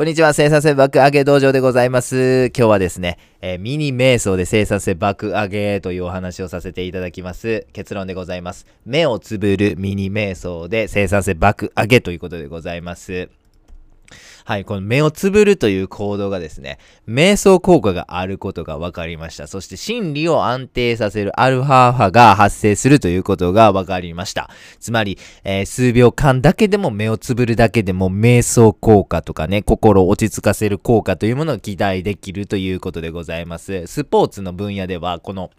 こんにちは、生産性爆上げ道場でございます。今日はですね、えー、ミニ瞑想で生産性爆上げというお話をさせていただきます。結論でございます。目をつぶるミニ瞑想で生産性爆上げということでございます。はい、この目をつぶるという行動がですね、瞑想効果があることが分かりました。そして心理を安定させるアルファ波が発生するということが分かりました。つまり、えー、数秒間だけでも目をつぶるだけでも瞑想効果とかね、心を落ち着かせる効果というものを期待できるということでございます。スポーツの分野では、この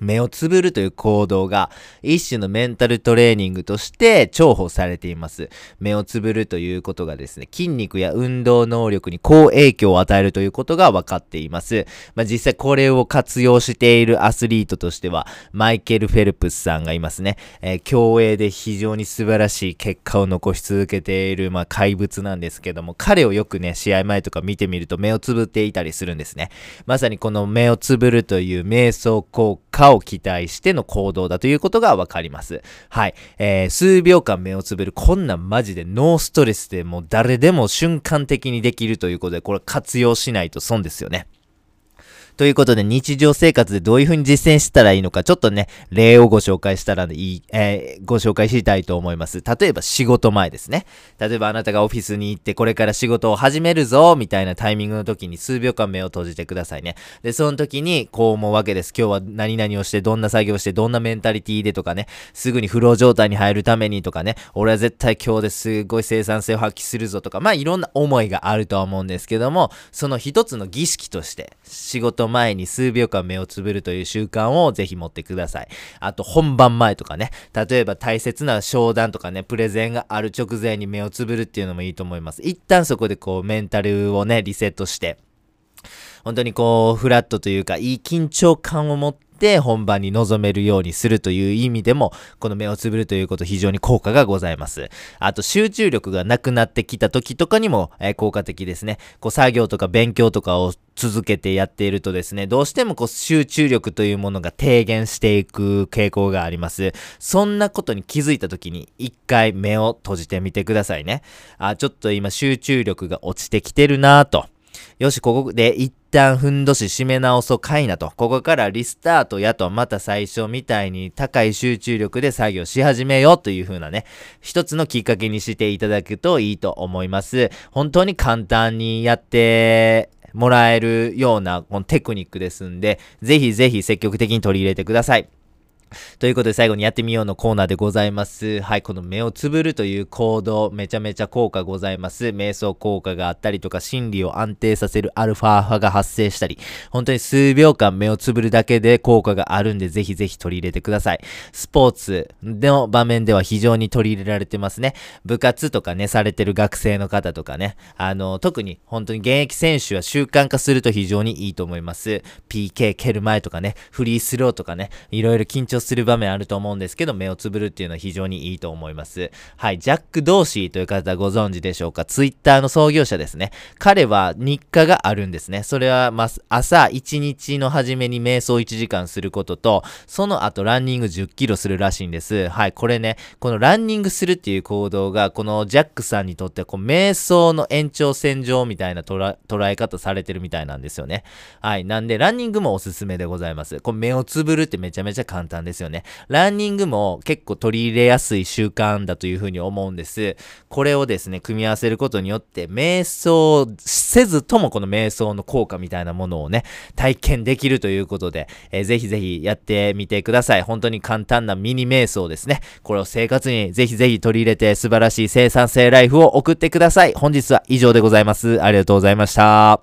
目をつぶるという行動が一種のメンタルトレーニングとして重宝されています。目をつぶるということがですね、筋肉や運動能力に好影響を与えるということが分かっています。まあ、実際これを活用しているアスリートとしては、マイケル・フェルプスさんがいますね。えー、競泳で非常に素晴らしい結果を残し続けている、まあ、怪物なんですけども、彼をよくね、試合前とか見てみると目をつぶっていたりするんですね。まさにこの目をつぶるという瞑想効果かを期待しての行動だということがわかります。はい。えー、数秒間目をつぶる。こんなんマジでノーストレスでもう誰でも瞬間的にできるということで、これ活用しないと損ですよね。ということで、日常生活でどういう風に実践したらいいのか、ちょっとね、例をご紹介したらいい、えー、ご紹介したいと思います。例えば仕事前ですね。例えばあなたがオフィスに行って、これから仕事を始めるぞ、みたいなタイミングの時に数秒間目を閉じてくださいね。で、その時にこう思うわけです。今日は何々をして、どんな作業をして、どんなメンタリティでとかね、すぐにフロー状態に入るためにとかね、俺は絶対今日ですごい生産性を発揮するぞとか、まあいろんな思いがあるとは思うんですけども、その一つの儀式として、仕事ト前に数秒間目をつぶるという習慣をぜひ持ってください。あと本番前とかね、例えば大切な商談とかね、プレゼンがある直前に目をつぶるっていうのもいいと思います。一旦そこでこうメンタルをね、リセットして、本当にこう、フラットというか、いい緊張感を持って、本番に臨めるようにするという意味でも、この目をつぶるということ非常に効果がございます。あと集中力がなくなってきた時とかにも、えー、効果的ですね。こう作業とか勉強とかを続けてやっているとですね、どうしてもこう集中力というものが低減していく傾向があります。そんなことに気づいた時に一回目を閉じてみてくださいね。あ、ちょっと今集中力が落ちてきてるなぁと。よし、ここで一旦ふんどし締め直そうかいなと。ここからリスタートやと、また最初みたいに高い集中力で作業し始めようという風なね、一つのきっかけにしていただくといいと思います。本当に簡単にやってもらえるようなこのテクニックですんで、ぜひぜひ積極的に取り入れてください。ということで最後にやってみようのコーナーでございます。はい、この目をつぶるという行動、めちゃめちゃ効果ございます。瞑想効果があったりとか、心理を安定させるアルファ波が発生したり、本当に数秒間目をつぶるだけで効果があるんで、ぜひぜひ取り入れてください。スポーツの場面では非常に取り入れられてますね。部活とかね、されてる学生の方とかね、あの、特に本当に現役選手は習慣化すると非常にいいと思います。PK 蹴る前とかね、フリースローとかね、いろいろ緊張する場面あると思うんですけど、目をつぶるっていうのは非常にいいと思います。はい、ジャック・ドーシーという方ご存知でしょうか？ツイッターの創業者ですね。彼は日課があるんですね。それは、ま、朝1日の初めに瞑想1時間することと、その後ランニング10キロするらしいんです。はい、これね、このランニングするっていう行動が、このジャックさんにとっては、こう、瞑想の延長線上みたいな捉え方されてるみたいなんですよね。はい、なんで、ランニングもおすすめでございます。こう、目をつぶるってめちゃめちゃ簡単ですよね。ランニングも結構取り入れやすい習慣だというふうに思うんです。これをですね、組み合わせることによって、瞑想せずともこの瞑想の効果みたいなものをね、体験できるということで、えー、ぜひぜひやってみてください。本当に簡単なミニ瞑想ですね。これを生活にぜひぜひ取り入れて素晴らしい生産性ライフを送ってください。本日は以上でございます。ありがとうございました。